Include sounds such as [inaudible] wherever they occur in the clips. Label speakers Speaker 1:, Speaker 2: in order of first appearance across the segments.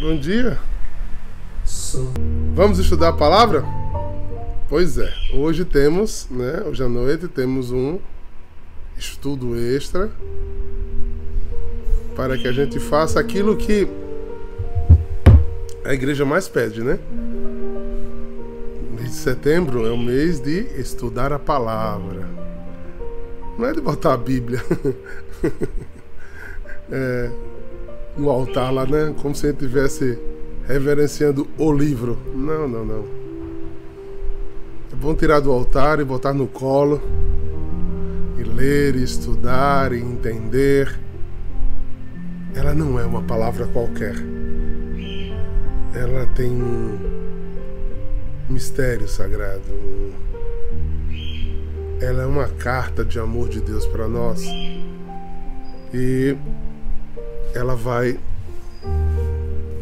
Speaker 1: Bom dia. Vamos estudar a palavra? Pois é, hoje temos, né? Hoje à noite temos um estudo extra para que a gente faça aquilo que a igreja mais pede, né? Mês de setembro é o mês de estudar a palavra. Não é de botar a Bíblia [laughs] é, no altar lá, né? Como se gente estivesse reverenciando o livro. Não, não, não. É bom tirar do altar e botar no colo. E ler, e estudar, e entender ela não é uma palavra qualquer. Ela tem um mistério sagrado. Ela é uma carta de amor de Deus para nós. E ela vai,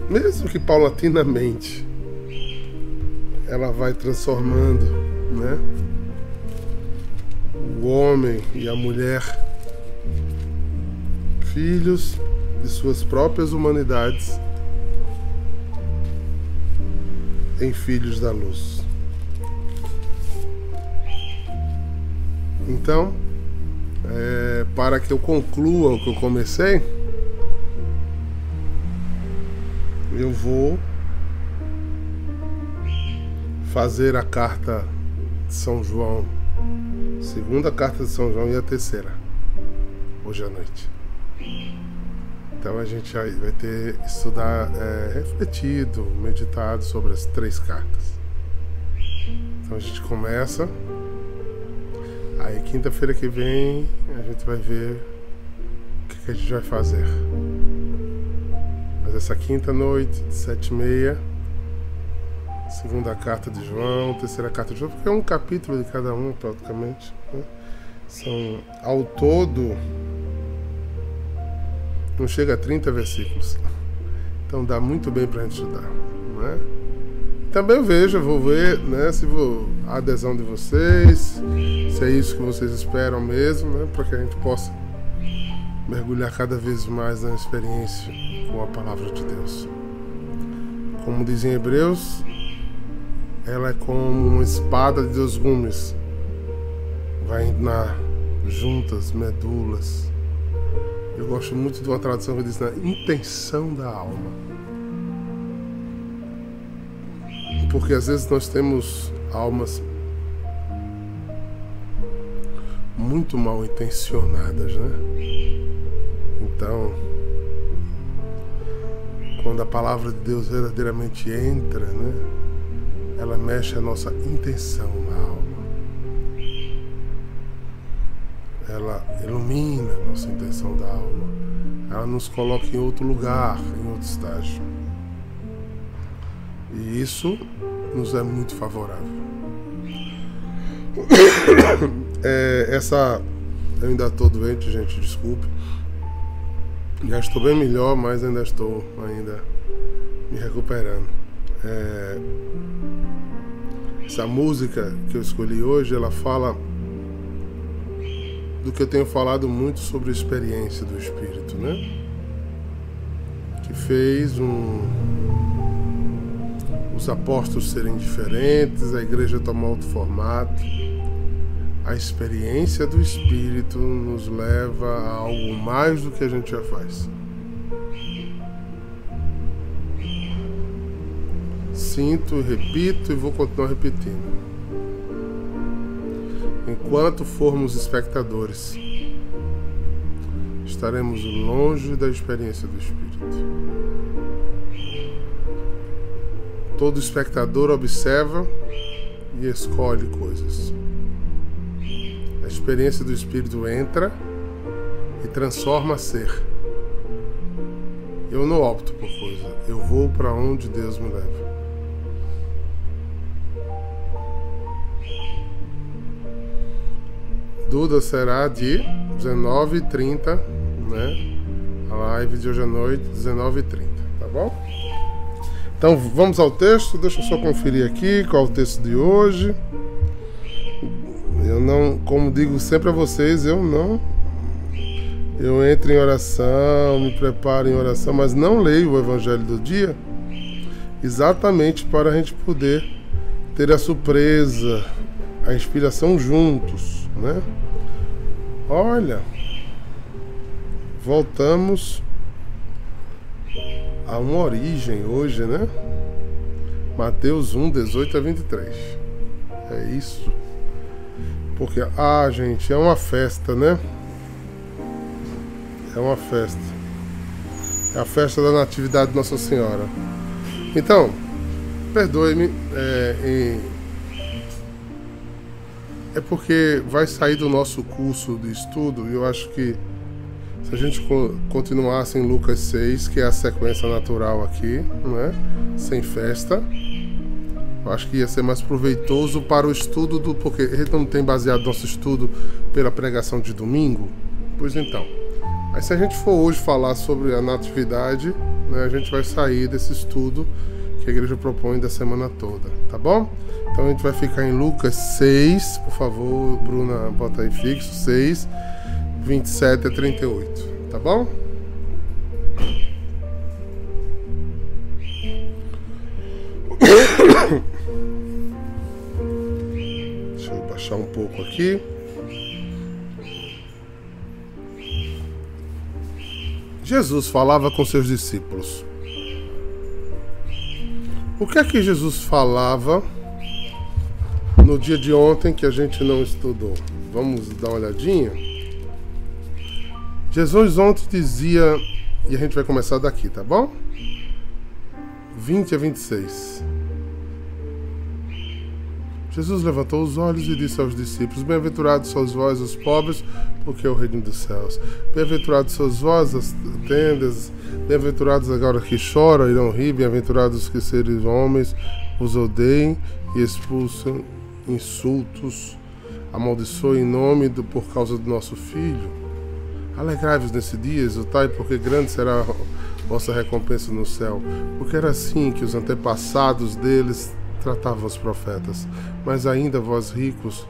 Speaker 1: mesmo que paulatinamente, ela vai transformando, né? O homem e a mulher, filhos de suas próprias humanidades em filhos da luz. Então, é, para que eu conclua o que eu comecei, eu vou fazer a carta de São João, segunda carta de São João e a terceira, hoje à noite. Então a gente vai ter estudar, é, refletido, meditado sobre as três cartas. Então a gente começa. Aí quinta-feira que vem a gente vai ver o que, que, a gente vai fazer. Mas essa quinta noite, de sete e meia, segunda carta de João, terceira carta de João, porque é um capítulo de cada um praticamente. Né? São ao todo não chega a 30 versículos. Então dá muito bem para a gente estudar. Não é? Também vejo, vou ver né, se vou, a adesão de vocês, se é isso que vocês esperam mesmo, né, para que a gente possa mergulhar cada vez mais na experiência com a palavra de Deus. Como dizem Hebreus, ela é como uma espada de dois gumes, vai na juntas, medulas, eu gosto muito de uma tradução que diz na intenção da alma. Porque às vezes nós temos almas muito mal intencionadas, né? Então, quando a palavra de Deus verdadeiramente entra, né? Ela mexe a nossa intenção na alma. ela ilumina a nossa intenção da alma, ela nos coloca em outro lugar, em outro estágio. E isso nos é muito favorável. [coughs] É, essa. Eu ainda estou doente, gente, desculpe. Já estou bem melhor, mas ainda estou ainda me recuperando. É, essa música que eu escolhi hoje, ela fala do que eu tenho falado muito sobre a experiência do Espírito, né? Que fez um, os apóstolos serem diferentes, a igreja tomar outro formato. A experiência do Espírito nos leva a algo mais do que a gente já faz. Sinto, repito e vou continuar repetindo enquanto formos espectadores, estaremos longe da experiência do Espírito. Todo espectador observa e escolhe coisas. Experiência do Espírito entra e transforma ser. Eu não opto por coisa, eu vou para onde Deus me leva. Duda será de 19h30, né? A live de hoje à noite, 19h30, tá bom? Então vamos ao texto, deixa eu só conferir aqui qual é o texto de hoje. Eu não, como digo sempre a vocês, eu não eu entro em oração, me preparo em oração, mas não leio o Evangelho do dia, exatamente para a gente poder ter a surpresa, a inspiração juntos, né? Olha, voltamos a uma origem hoje, né? Mateus 1, 18 a 23. É isso. Porque, ah, gente, é uma festa, né? É uma festa. É a festa da Natividade de Nossa Senhora. Então, perdoe-me. É, é porque vai sair do nosso curso de estudo e eu acho que se a gente continuasse em Lucas 6, que é a sequência natural aqui, né? sem festa, acho que ia ser mais proveitoso para o estudo do. Porque gente não tem baseado nosso estudo pela pregação de domingo. Pois então. Mas se a gente for hoje falar sobre a natividade, né, a gente vai sair desse estudo que a igreja propõe da semana toda, tá bom? Então a gente vai ficar em Lucas 6, por favor, Bruna, bota aí fixo, 6 27 a 38, tá bom? Aqui. Jesus falava com seus discípulos. O que é que Jesus falava no dia de ontem que a gente não estudou? Vamos dar uma olhadinha? Jesus ontem dizia, e a gente vai começar daqui, tá bom? 20 a 26. Jesus levantou os olhos e disse aos discípulos: Bem-aventurados sois vós, os pobres, porque é o reino dos céus. Bem-aventurados sois vós, as tendas. Bem-aventurados agora que choram, irão rir. Bem-aventurados que seres homens os odeiem e expulsem insultos, amaldiçoem em nome do, por causa do nosso Filho. Alegrai-vos nesse dia, exultai, porque grande será a vossa recompensa no céu. Porque era assim que os antepassados deles tratavam os profetas. Mas ainda vós ricos,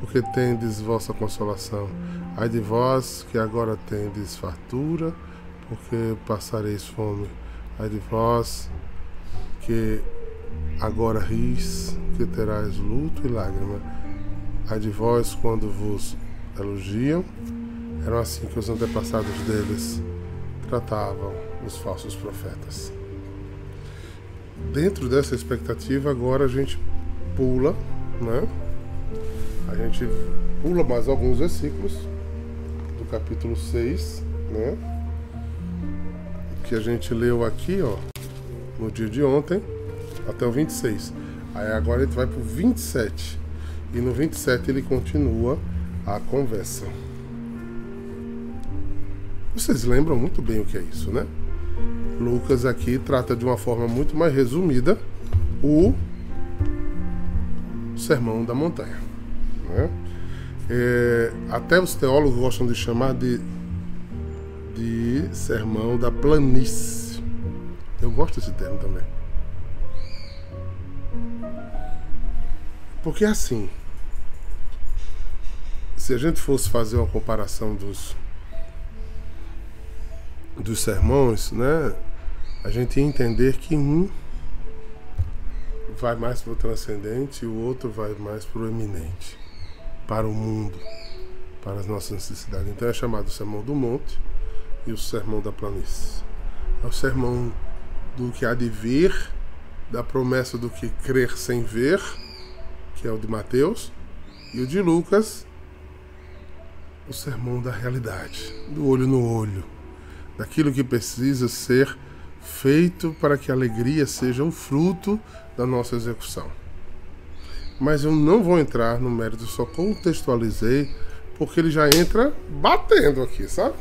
Speaker 1: porque tendes vossa consolação. Ai de vós que agora tendes fartura, porque passareis fome. Ai de vós que agora ris, que terás luto e lágrima. Ai de vós quando vos elogiam eram assim que os antepassados deles tratavam os falsos profetas. Dentro dessa expectativa, agora a gente pula, né? A gente pula mais alguns versículos do capítulo 6, né? Que a gente leu aqui, ó, no dia de ontem, até o 26. Aí agora a gente vai pro 27. E no 27 ele continua a conversa. Vocês lembram muito bem o que é isso, né? Lucas aqui trata de uma forma muito mais resumida o Sermão da Montanha. Né? É, até os teólogos gostam de chamar de, de Sermão da Planície. Eu gosto desse termo também. Porque assim, se a gente fosse fazer uma comparação dos dos sermões, né, a gente entender que um vai mais para o transcendente e o outro vai mais para o eminente, para o mundo, para as nossas necessidades. Então é chamado o Sermão do Monte e o Sermão da Planície. É o sermão do que há de ver, da promessa do que crer sem ver, que é o de Mateus, e o de Lucas, o sermão da realidade, do olho no olho daquilo que precisa ser feito para que a alegria seja o fruto da nossa execução. Mas eu não vou entrar no mérito, só contextualizei, porque ele já entra batendo aqui, sabe?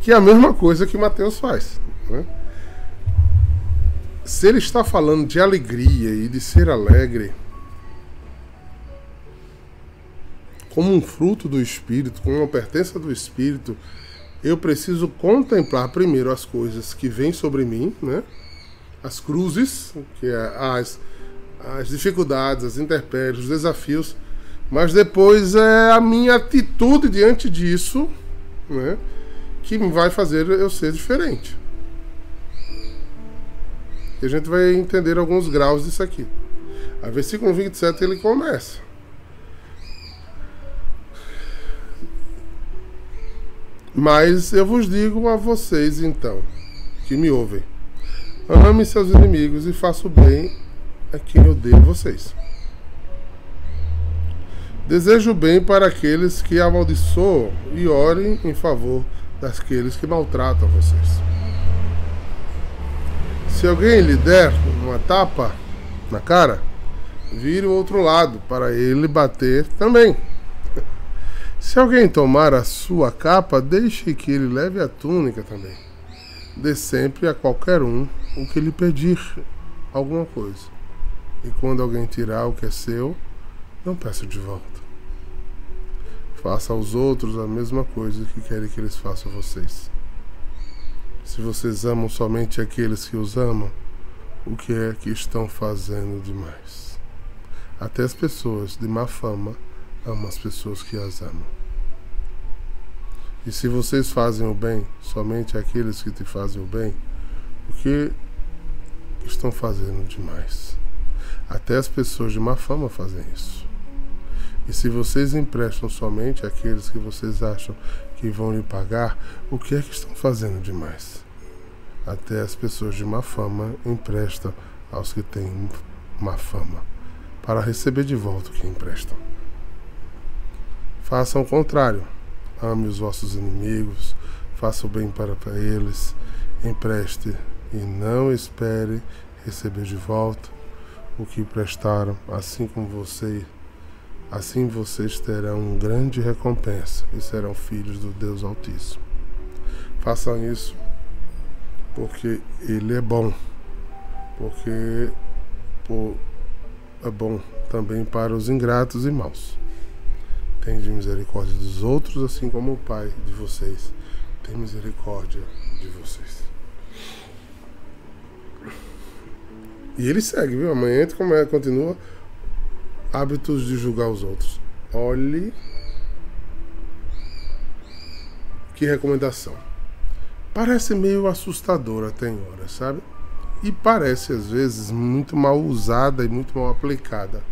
Speaker 1: Que é a mesma coisa que Mateus faz. Né? Se ele está falando de alegria e de ser alegre, como um fruto do Espírito, como uma pertença do Espírito, eu preciso contemplar primeiro as coisas que vêm sobre mim, né? As cruzes, que é as, as dificuldades, as intempéries, os desafios, mas depois é a minha atitude diante disso, né? que vai fazer eu ser diferente. E a gente vai entender alguns graus disso aqui. A versículo 27 ele começa. Mas eu vos digo a vocês então, que me ouvem: ame seus inimigos e faça o bem a quem odeia vocês. Desejo bem para aqueles que amaldiçoam e orem em favor daqueles que maltratam vocês. Se alguém lhe der uma tapa na cara, vire o outro lado para ele bater também. Se alguém tomar a sua capa, deixe que ele leve a túnica também. Dê sempre a qualquer um o que lhe pedir alguma coisa. E quando alguém tirar o que é seu, não peça de volta. Faça aos outros a mesma coisa que querem que eles façam a vocês. Se vocês amam somente aqueles que os amam, o que é que estão fazendo demais? Até as pessoas de má fama amam as pessoas que as amam. E se vocês fazem o bem somente àqueles que te fazem o bem, o que estão fazendo demais? Até as pessoas de má fama fazem isso. E se vocês emprestam somente àqueles que vocês acham que vão lhe pagar, o que é que estão fazendo demais? Até as pessoas de má fama emprestam aos que têm má fama, para receber de volta o que emprestam. Façam o contrário. Ame os vossos inimigos, faça o bem para, para eles, empreste e não espere receber de volta o que prestaram, assim como você Assim vocês terão grande recompensa e serão filhos do Deus Altíssimo. Façam isso porque Ele é bom, porque é bom também para os ingratos e maus. Tende misericórdia dos outros, assim como o Pai de vocês tem misericórdia de vocês. E ele segue, viu? Amanhã como é, continua hábitos de julgar os outros. Olhe que recomendação. Parece meio assustadora tem hora, sabe? E parece às vezes muito mal usada e muito mal aplicada.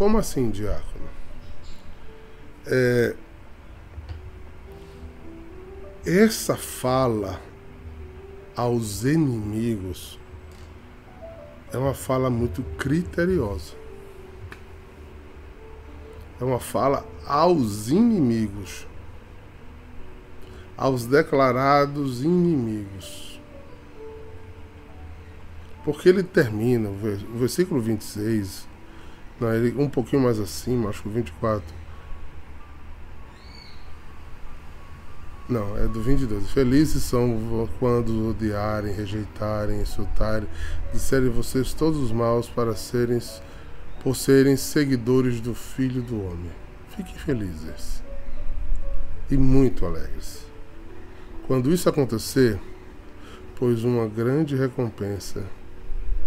Speaker 1: Como assim, diácono? É, essa fala aos inimigos é uma fala muito criteriosa. É uma fala aos inimigos, aos declarados inimigos. Porque ele termina, o versículo 26, não, ele, um pouquinho mais acima, acho que o 24 Não, é do 22. Felizes são quando odiarem, rejeitarem, insultarem, disserem vocês todos os maus para serem, por serem seguidores do Filho do Homem. Fiquem felizes e muito alegres. Quando isso acontecer, pois uma grande recompensa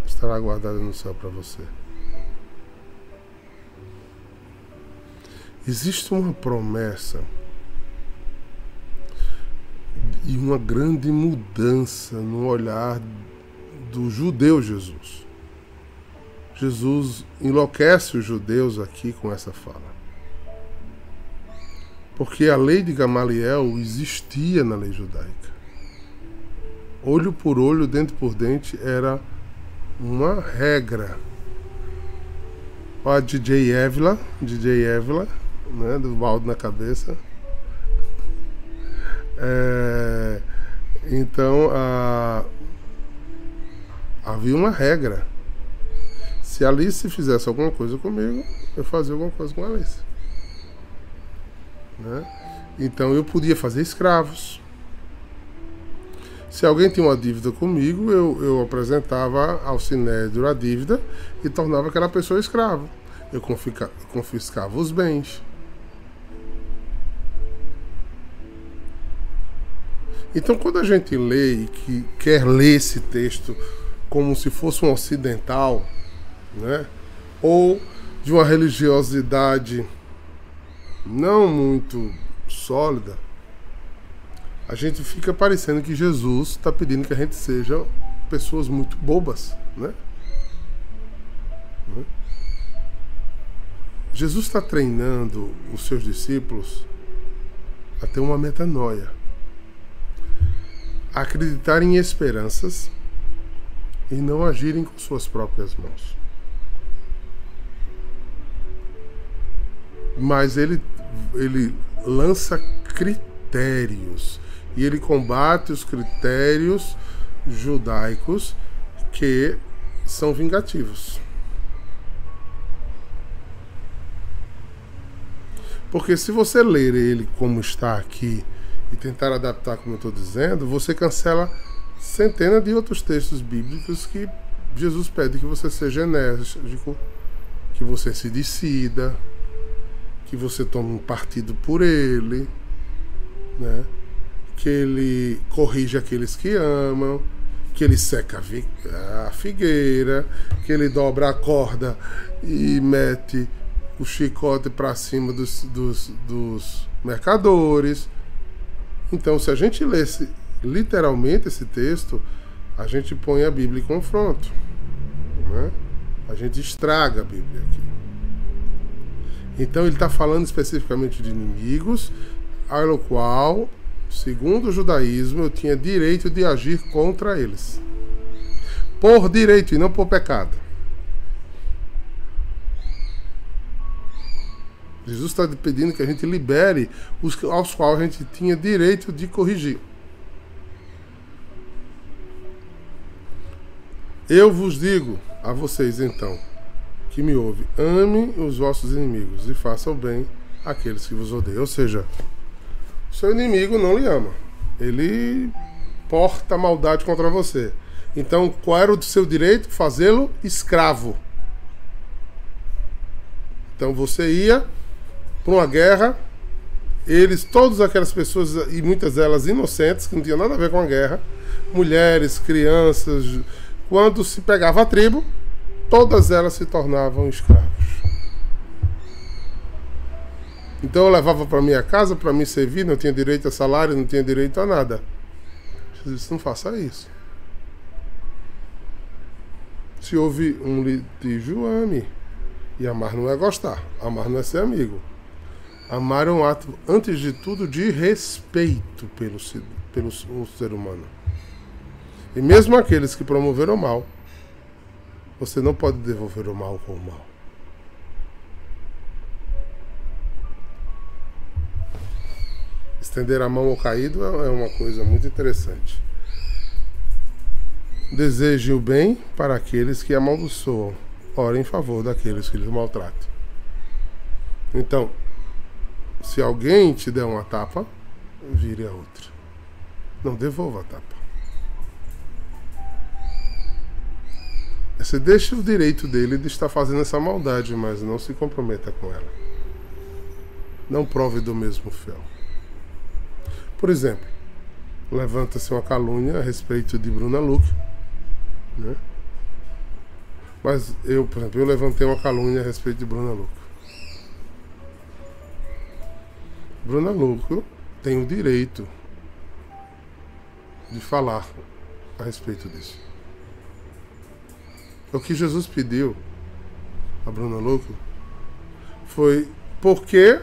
Speaker 1: estará guardada no céu para você. Existe uma promessa e uma grande mudança no olhar do judeu Jesus. Jesus enlouquece os judeus aqui com essa fala. Porque a lei de Gamaliel existia na lei judaica. Olho por olho, dente por dente era uma regra. Ó, DJ Evla, DJ Evla, né, do balde na cabeça. É, então, a, havia uma regra. Se a Alice fizesse alguma coisa comigo, eu fazia alguma coisa com a Alice. Né? Então eu podia fazer escravos. Se alguém tinha uma dívida comigo, eu, eu apresentava ao Sinédrio a dívida e tornava aquela pessoa escrava. Eu confiscava os bens. Então, quando a gente lê e que quer ler esse texto como se fosse um ocidental, né? ou de uma religiosidade não muito sólida, a gente fica parecendo que Jesus está pedindo que a gente seja pessoas muito bobas, né? né? Jesus está treinando os seus discípulos a ter uma metanoia, acreditar em esperanças e não agirem com suas próprias mãos. Mas ele, ele lança critérios e ele combate os critérios judaicos que são vingativos. Porque se você ler ele como está aqui e tentar adaptar como eu estou dizendo, você cancela centenas de outros textos bíblicos que Jesus pede que você seja enérgico, que você se decida, que você tome um partido por ele, né? que ele corrige aqueles que amam, que ele seca a figueira, que ele dobra a corda e mete o chicote para cima dos, dos, dos mercadores. Então, se a gente lesse literalmente esse texto, a gente põe a Bíblia em confronto. Né? A gente estraga a Bíblia aqui. Então ele está falando especificamente de inimigos, ao qual Segundo o judaísmo, eu tinha direito de agir contra eles. Por direito e não por pecado. Jesus está pedindo que a gente libere os aos quais a gente tinha direito de corrigir. Eu vos digo a vocês então, que me ouve, ame os vossos inimigos e faça o bem àqueles que vos odeiam. Ou seja, seu inimigo não lhe ama. Ele porta maldade contra você. Então, qual era o seu direito? Fazê-lo escravo. Então você ia para uma guerra, eles, todas aquelas pessoas, e muitas delas inocentes, que não tinham nada a ver com a guerra, mulheres, crianças, quando se pegava a tribo, todas elas se tornavam escravos. Então eu levava para minha casa para me servir, não tinha direito a salário, não tinha direito a nada. Jesus disse, não faça isso. Se houve um litígio, ame. E amar não é gostar, amar não é ser amigo. Amar é um ato, antes de tudo, de respeito pelo, pelo ser humano. E mesmo aqueles que promoveram o mal, você não pode devolver o mal com o mal. Estender a mão ao caído é uma coisa muito interessante. Deseje o bem para aqueles que amaldiçoam. Ore em favor daqueles que lhes maltratam. Então, se alguém te der uma tapa, vire a outra. Não devolva a tapa. Você deixa o direito dele de estar fazendo essa maldade, mas não se comprometa com ela. Não prove do mesmo fel. Por exemplo, levanta-se uma calúnia a respeito de Bruna Luque. Né? Mas eu, por exemplo, eu levantei uma calúnia a respeito de Bruna Luque. Bruna Luque tem o direito de falar a respeito disso. O que Jesus pediu a Bruna Luque foi porque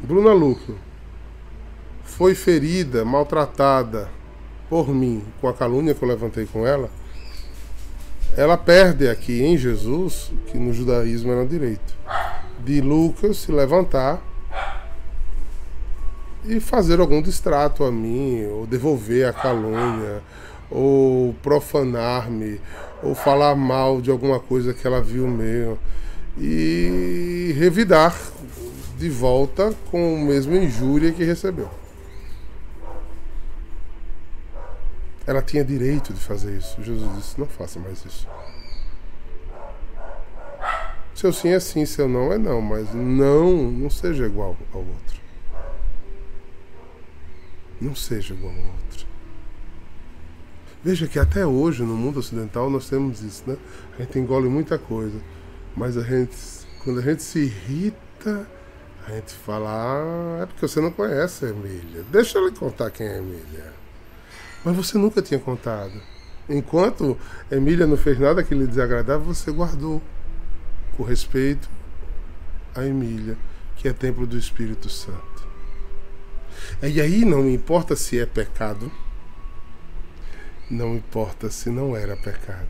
Speaker 1: Bruna Luque foi ferida, maltratada por mim com a calúnia que eu levantei com ela, ela perde aqui em Jesus, que no judaísmo era direito, de Lucas se levantar e fazer algum distrato a mim, ou devolver a calúnia, ou profanar-me, ou falar mal de alguma coisa que ela viu meu, e revidar de volta com a mesma injúria que recebeu. Ela tinha direito de fazer isso. Jesus disse: não faça mais isso. Seu sim é sim, seu não é não, mas não, não seja igual ao outro. Não seja igual ao outro. Veja que até hoje no mundo ocidental nós temos isso, né? A gente engole muita coisa, mas a gente, quando a gente se irrita, A gente fala, ah, é porque você não conhece a Emília. Deixa lhe contar quem é a Emília. Mas você nunca tinha contado. Enquanto Emília não fez nada que lhe desagradava, você guardou com respeito a Emília, que é templo do Espírito Santo. E aí não importa se é pecado, não importa se não era pecado.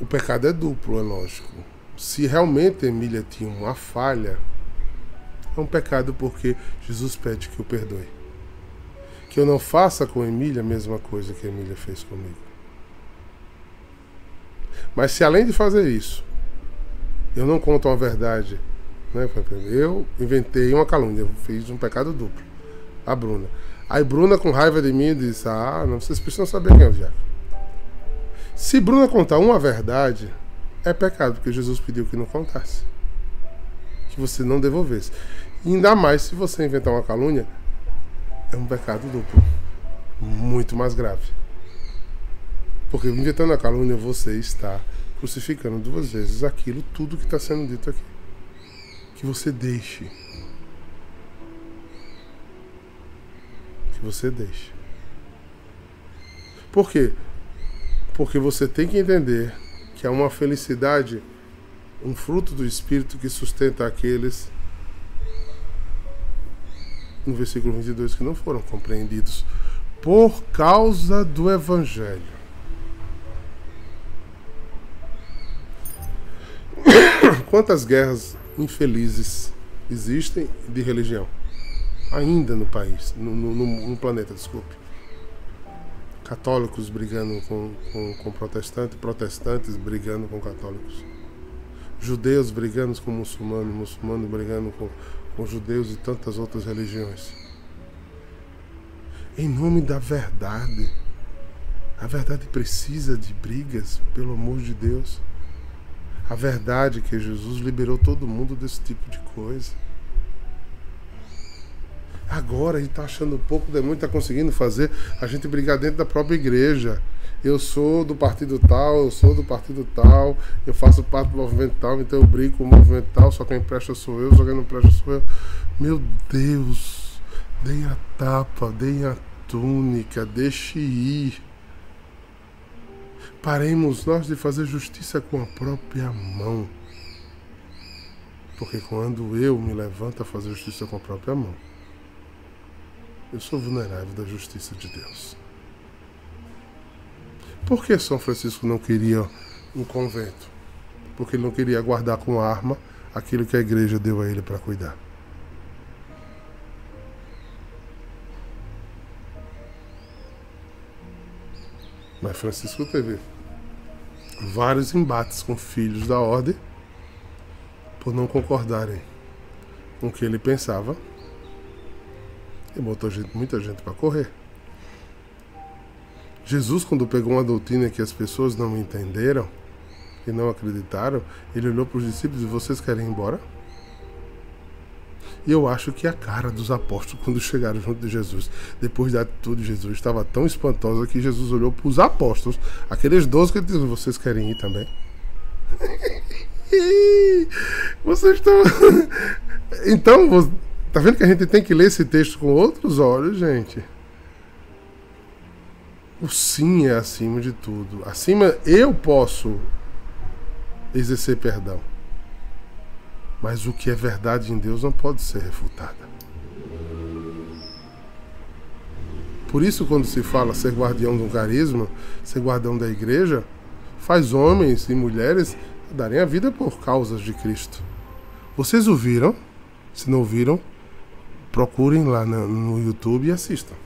Speaker 1: O pecado é duplo, é lógico. Se realmente Emília tinha uma falha, é um pecado porque Jesus pede que o perdoe. Que eu não faça com Emília a mesma coisa que Emília fez comigo. Mas se além de fazer isso, eu não conto a verdade, né? eu inventei uma calúnia, fiz um pecado duplo. A Bruna. Aí Bruna, com raiva de mim, disse: Ah, não, vocês precisam saber quem é o diabo. Se Bruna contar uma verdade, é pecado, porque Jesus pediu que não contasse. Que você não devolvesse. E ainda mais se você inventar uma calúnia, é um pecado duplo. Muito mais grave. Porque inventando a calúnia, você está crucificando duas vezes aquilo, tudo que está sendo dito aqui. Que você deixe. Que você deixe. Por quê? Porque você tem que entender que é uma felicidade, um fruto do Espírito que sustenta aqueles, no versículo 22, que não foram compreendidos por causa do Evangelho. [coughs] Quantas guerras infelizes existem de religião ainda no país, no, no, no planeta, desculpe católicos brigando com, com, com protestantes, protestantes brigando com católicos, judeus brigando com muçulmanos, muçulmanos brigando com, com judeus e tantas outras religiões. Em nome da verdade. A verdade precisa de brigas, pelo amor de Deus. A verdade é que Jesus liberou todo mundo desse tipo de coisa. Agora a gente está achando pouco, demônio está conseguindo fazer a gente brigar dentro da própria igreja. Eu sou do partido tal, eu sou do partido tal, eu faço parte do movimento tal, então eu brigo com o movimento tal, só quem presta sou eu, só quem não presta sou eu. Meu Deus, deem a tapa, deem a túnica, deixe ir. Paremos nós de fazer justiça com a própria mão. Porque quando eu me levanto a fazer justiça com a própria mão, eu sou vulnerável da justiça de Deus. Por que São Francisco não queria um convento? Porque ele não queria guardar com arma aquilo que a igreja deu a ele para cuidar. Mas Francisco teve vários embates com filhos da ordem por não concordarem com o que ele pensava e botou gente, muita gente para correr. Jesus, quando pegou uma doutrina que as pessoas não entenderam e não acreditaram, ele olhou para os discípulos e vocês querem ir embora? E eu acho que a cara dos apóstolos, quando chegaram junto de Jesus, depois da atitude de Jesus, estava tão espantosa que Jesus olhou para os apóstolos, aqueles doze que ele disse: Vocês querem ir também? [laughs] Vocês estão. [laughs] então, Tá vendo que a gente tem que ler esse texto com outros olhos, gente? O sim é acima de tudo. Acima, eu posso exercer perdão. Mas o que é verdade em Deus não pode ser refutada. Por isso, quando se fala ser guardião um carisma, ser guardião da igreja, faz homens e mulheres darem a vida por causas de Cristo. Vocês ouviram? Se não ouviram, procurem lá no YouTube e assistam.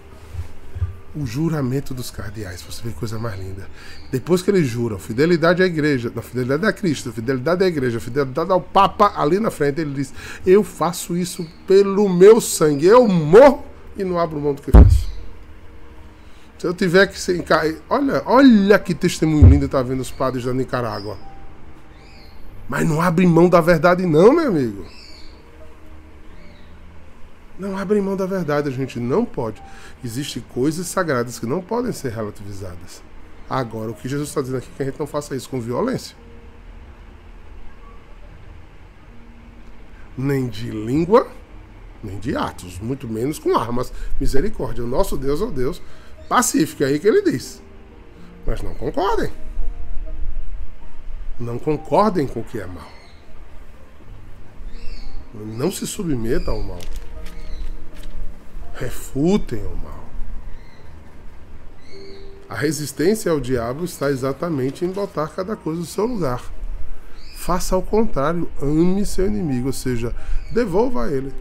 Speaker 1: O juramento dos cardeais, você vê coisa mais linda. Depois que eles juram fidelidade à igreja, na fidelidade a Cristo, fidelidade à igreja, fidelidade ao Papa, ali na frente ele diz: Eu faço isso pelo meu sangue, eu morro e não abro mão do que faço. Se eu tiver que ser. Olha, olha que testemunho lindo está vendo os padres da Nicarágua. Mas não abre mão da verdade, não, meu amigo. Não abre mão da verdade, a gente não pode. Existem coisas sagradas que não podem ser relativizadas. Agora, o que Jesus está dizendo aqui é que a gente não faça isso com violência. nem de língua, nem de atos, muito menos com armas. Misericórdia. O nosso Deus é o Deus pacífico, é aí que ele diz. Mas não concordem. Não concordem com o que é mal. Não se submetam ao mal. Refutem o mal. A resistência ao diabo está exatamente em botar cada coisa no seu lugar. Faça ao contrário, ame seu inimigo, ou seja, devolva a ele.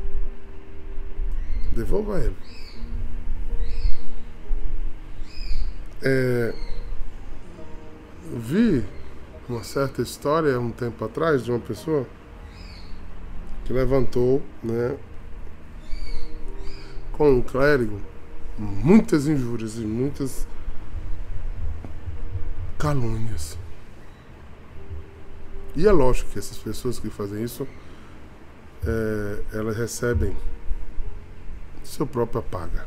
Speaker 1: Devolva a ele. É, vi uma certa história um tempo atrás de uma pessoa que levantou, né, com um clérigo, muitas injúrias e muitas calúnias. E é lógico que essas pessoas que fazem isso, é, elas recebem seu próprio paga.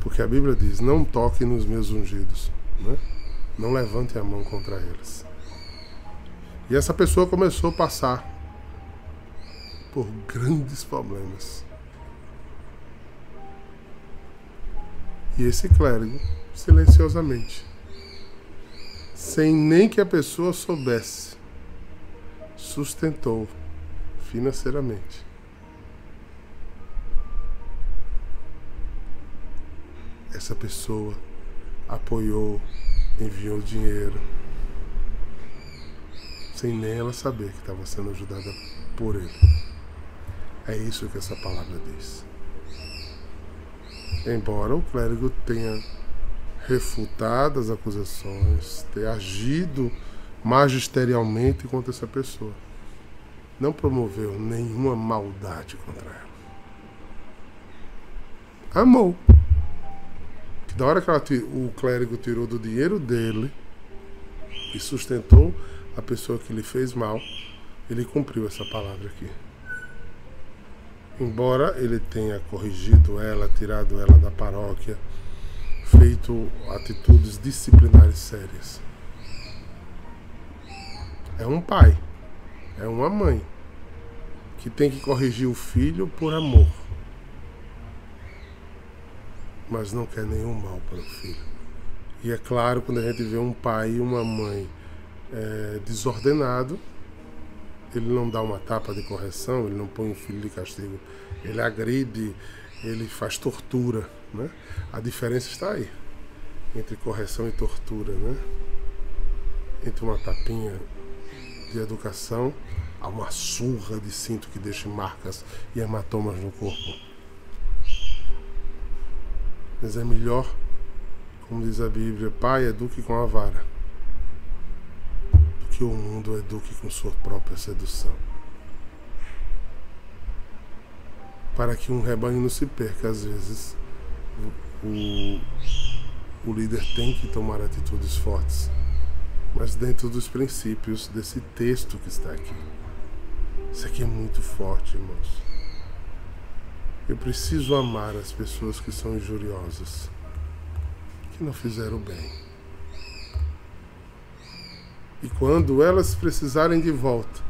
Speaker 1: Porque a Bíblia diz: não toque nos meus ungidos, né? não levante a mão contra eles. E essa pessoa começou a passar por grandes problemas. E esse clérigo, silenciosamente, sem nem que a pessoa soubesse, sustentou financeiramente. Essa pessoa apoiou, enviou dinheiro, sem nem ela saber que estava sendo ajudada por ele. É isso que essa palavra diz. Embora o clérigo tenha refutado as acusações, ter agido magisterialmente contra essa pessoa. Não promoveu nenhuma maldade contra ela. Amou. Que da hora que ela, o clérigo tirou do dinheiro dele e sustentou a pessoa que lhe fez mal, ele cumpriu essa palavra aqui. Embora ele tenha corrigido ela, tirado ela da paróquia, feito atitudes disciplinares sérias. É um pai, é uma mãe que tem que corrigir o filho por amor, mas não quer nenhum mal para o filho. E é claro, quando a gente vê um pai e uma mãe é, desordenado, ele não dá uma tapa de correção, ele não põe o filho de castigo, ele agride, ele faz tortura. Né? A diferença está aí entre correção e tortura, né? entre uma tapinha de educação a uma surra de cinto que deixa marcas e hematomas no corpo. Mas é melhor, como diz a Bíblia, pai eduque com a vara, que o mundo eduque com sua própria sedução. Para que um rebanho não se perca, às vezes, o, o líder tem que tomar atitudes fortes, mas dentro dos princípios desse texto que está aqui. Isso aqui é muito forte, irmãos. Eu preciso amar as pessoas que são injuriosas, que não fizeram bem. E quando elas precisarem de volta,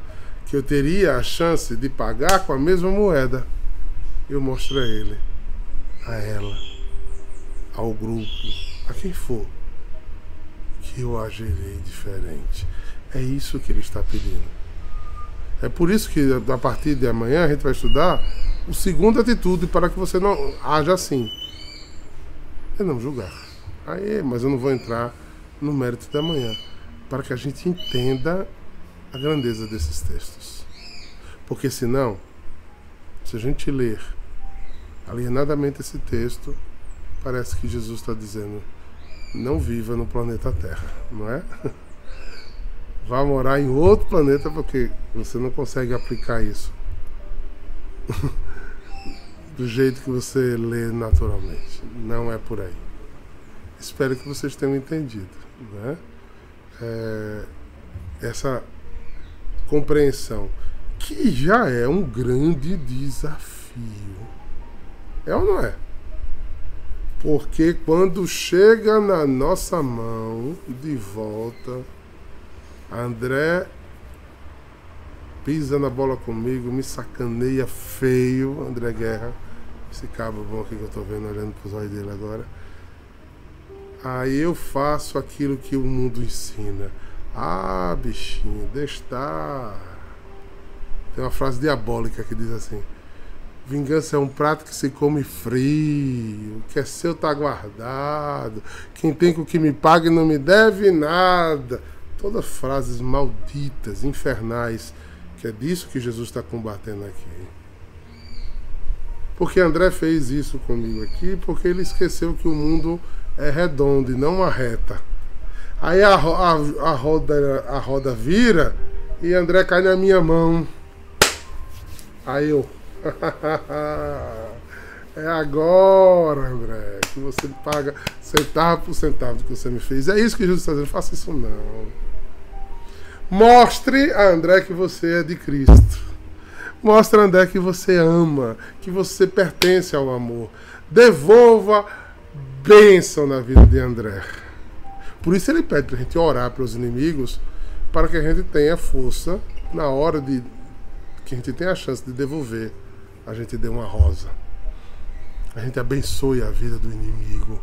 Speaker 1: que eu teria a chance de pagar com a mesma moeda, eu mostro a ele, a ela, ao grupo, a quem for, que eu agirei diferente. É isso que ele está pedindo. É por isso que a partir de amanhã a gente vai estudar o segundo atitude para que você não haja assim. É não julgar. Aí, mas eu não vou entrar no mérito da manhã, para que a gente entenda a grandeza desses textos. Porque senão, se a gente ler alienadamente esse texto, parece que Jesus está dizendo: não viva no planeta Terra, não é? [laughs] Vá morar em outro planeta porque você não consegue aplicar isso [laughs] do jeito que você lê naturalmente. Não é por aí. Espero que vocês tenham entendido, né? É, essa compreensão que já é um grande desafio. É ou não é? Porque quando chega na nossa mão de volta, André pisa na bola comigo, me sacaneia feio, André Guerra. Esse cabo bom aqui que eu tô vendo, olhando pros olhos dele agora. Aí eu faço aquilo que o mundo ensina. Ah, bichinho, deixa estar. Tem uma frase diabólica que diz assim: Vingança é um prato que se come frio, que é seu tá guardado. Quem tem com que me pague não me deve nada. Todas frases malditas, infernais, que é disso que Jesus está combatendo aqui. Porque André fez isso comigo aqui, porque ele esqueceu que o mundo é redondo e não uma reta. Aí a, a, a, roda, a roda vira e André cai na minha mão. Aí eu. [laughs] é agora, André, que você paga centavo por centavo do que você me fez. É isso que Jesus está dizendo. Faça isso não. Mostre a André que você é de Cristo. Mostre a André que você ama, que você pertence ao amor. Devolva bênção na vida de André. Por isso ele pede para a gente orar para os inimigos, para que a gente tenha força na hora de que a gente tenha a chance de devolver, a gente dê uma rosa. A gente abençoe a vida do inimigo.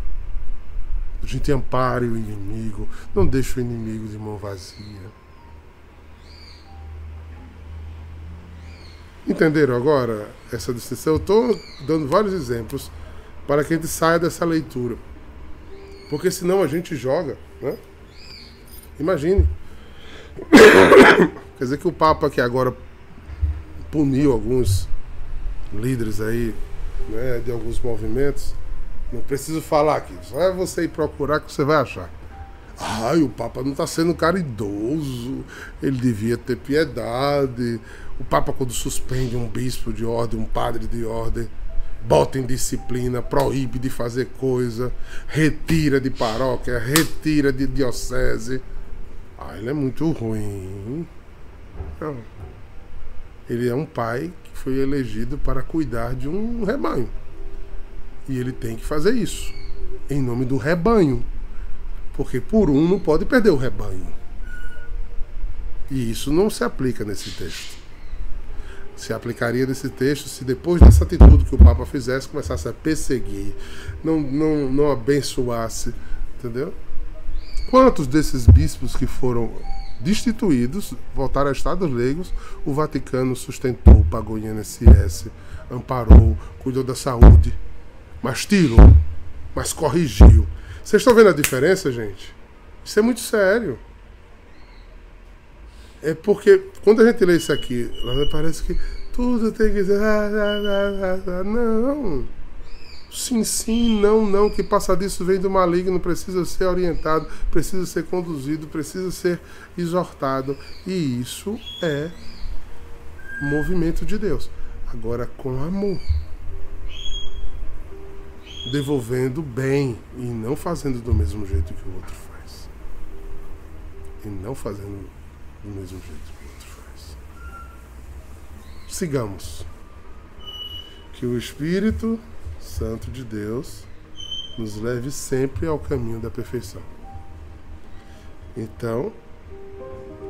Speaker 1: A gente ampare o inimigo. Não deixe o inimigo de mão vazia. Entenderam agora essa distinção? Eu estou dando vários exemplos para que a gente saia dessa leitura. Porque senão a gente joga, né? Imagine. [coughs] Quer dizer que o Papa que agora puniu alguns líderes aí, né, de alguns movimentos. Não preciso falar aqui, só é você ir procurar que você vai achar. Ai, o Papa não está sendo caridoso, ele devia ter piedade. O Papa, quando suspende um bispo de ordem, um padre de ordem, bota em disciplina, proíbe de fazer coisa, retira de paróquia, retira de diocese. Ah, ele é muito ruim. Não. Ele é um pai que foi elegido para cuidar de um rebanho. E ele tem que fazer isso, em nome do rebanho. Porque por um não pode perder o rebanho. E isso não se aplica nesse texto se aplicaria nesse texto se depois dessa atitude que o Papa fizesse, começasse a perseguir, não, não, não abençoasse, entendeu? Quantos desses bispos que foram destituídos, voltaram a estados leigos, o Vaticano sustentou, pagou INSS, amparou, cuidou da saúde, mas tirou, mas corrigiu. Vocês estão vendo a diferença, gente? Isso é muito sério. É porque quando a gente lê isso aqui, parece que tudo tem que ser. Não. Sim, sim, não, não, que passar disso vem do maligno, precisa ser orientado, precisa ser conduzido, precisa ser exortado. E isso é movimento de Deus. Agora com amor. Devolvendo bem e não fazendo do mesmo jeito que o outro faz. E não fazendo do mesmo jeito que o outro faz. Sigamos. Que o Espírito Santo de Deus nos leve sempre ao caminho da perfeição. Então,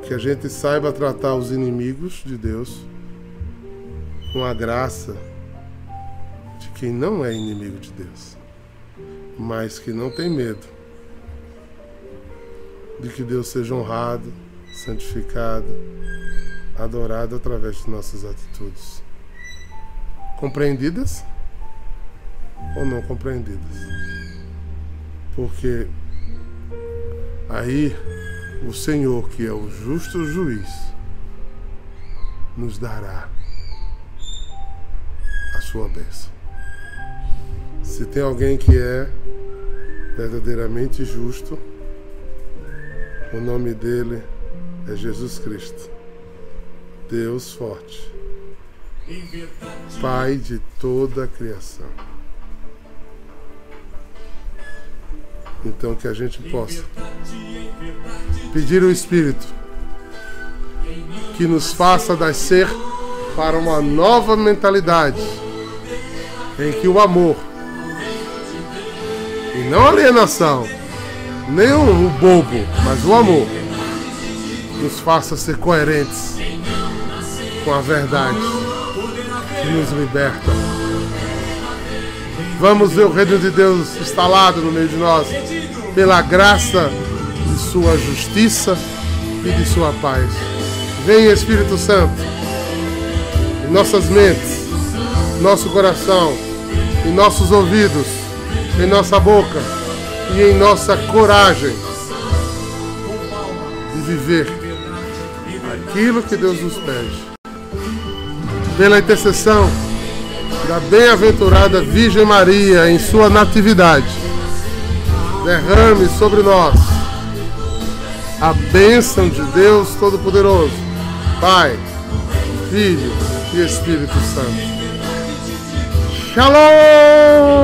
Speaker 1: que a gente saiba tratar os inimigos de Deus com a graça de quem não é inimigo de Deus, mas que não tem medo de que Deus seja honrado santificado, adorado através de nossas atitudes. Compreendidas ou não compreendidas? Porque aí o Senhor, que é o justo juiz, nos dará a sua bênção. Se tem alguém que é verdadeiramente justo, o nome dele é Jesus Cristo, Deus forte, Pai de toda a criação. Então que a gente possa pedir o Espírito que nos faça nascer para uma nova mentalidade em que o amor e não alienação, nem o bobo, mas o amor nos faça ser coerentes com a verdade que nos liberta. Vamos ver o reino de Deus instalado no meio de nós, pela graça de Sua justiça e de Sua paz. Vem Espírito Santo em nossas mentes, nosso coração, em nossos ouvidos, em nossa boca e em nossa coragem de viver aquilo que Deus nos pede. Pela intercessão da bem-aventurada Virgem Maria em sua natividade, derrame sobre nós a bênção de Deus Todo-Poderoso, Pai, Filho e Espírito Santo. Shalom!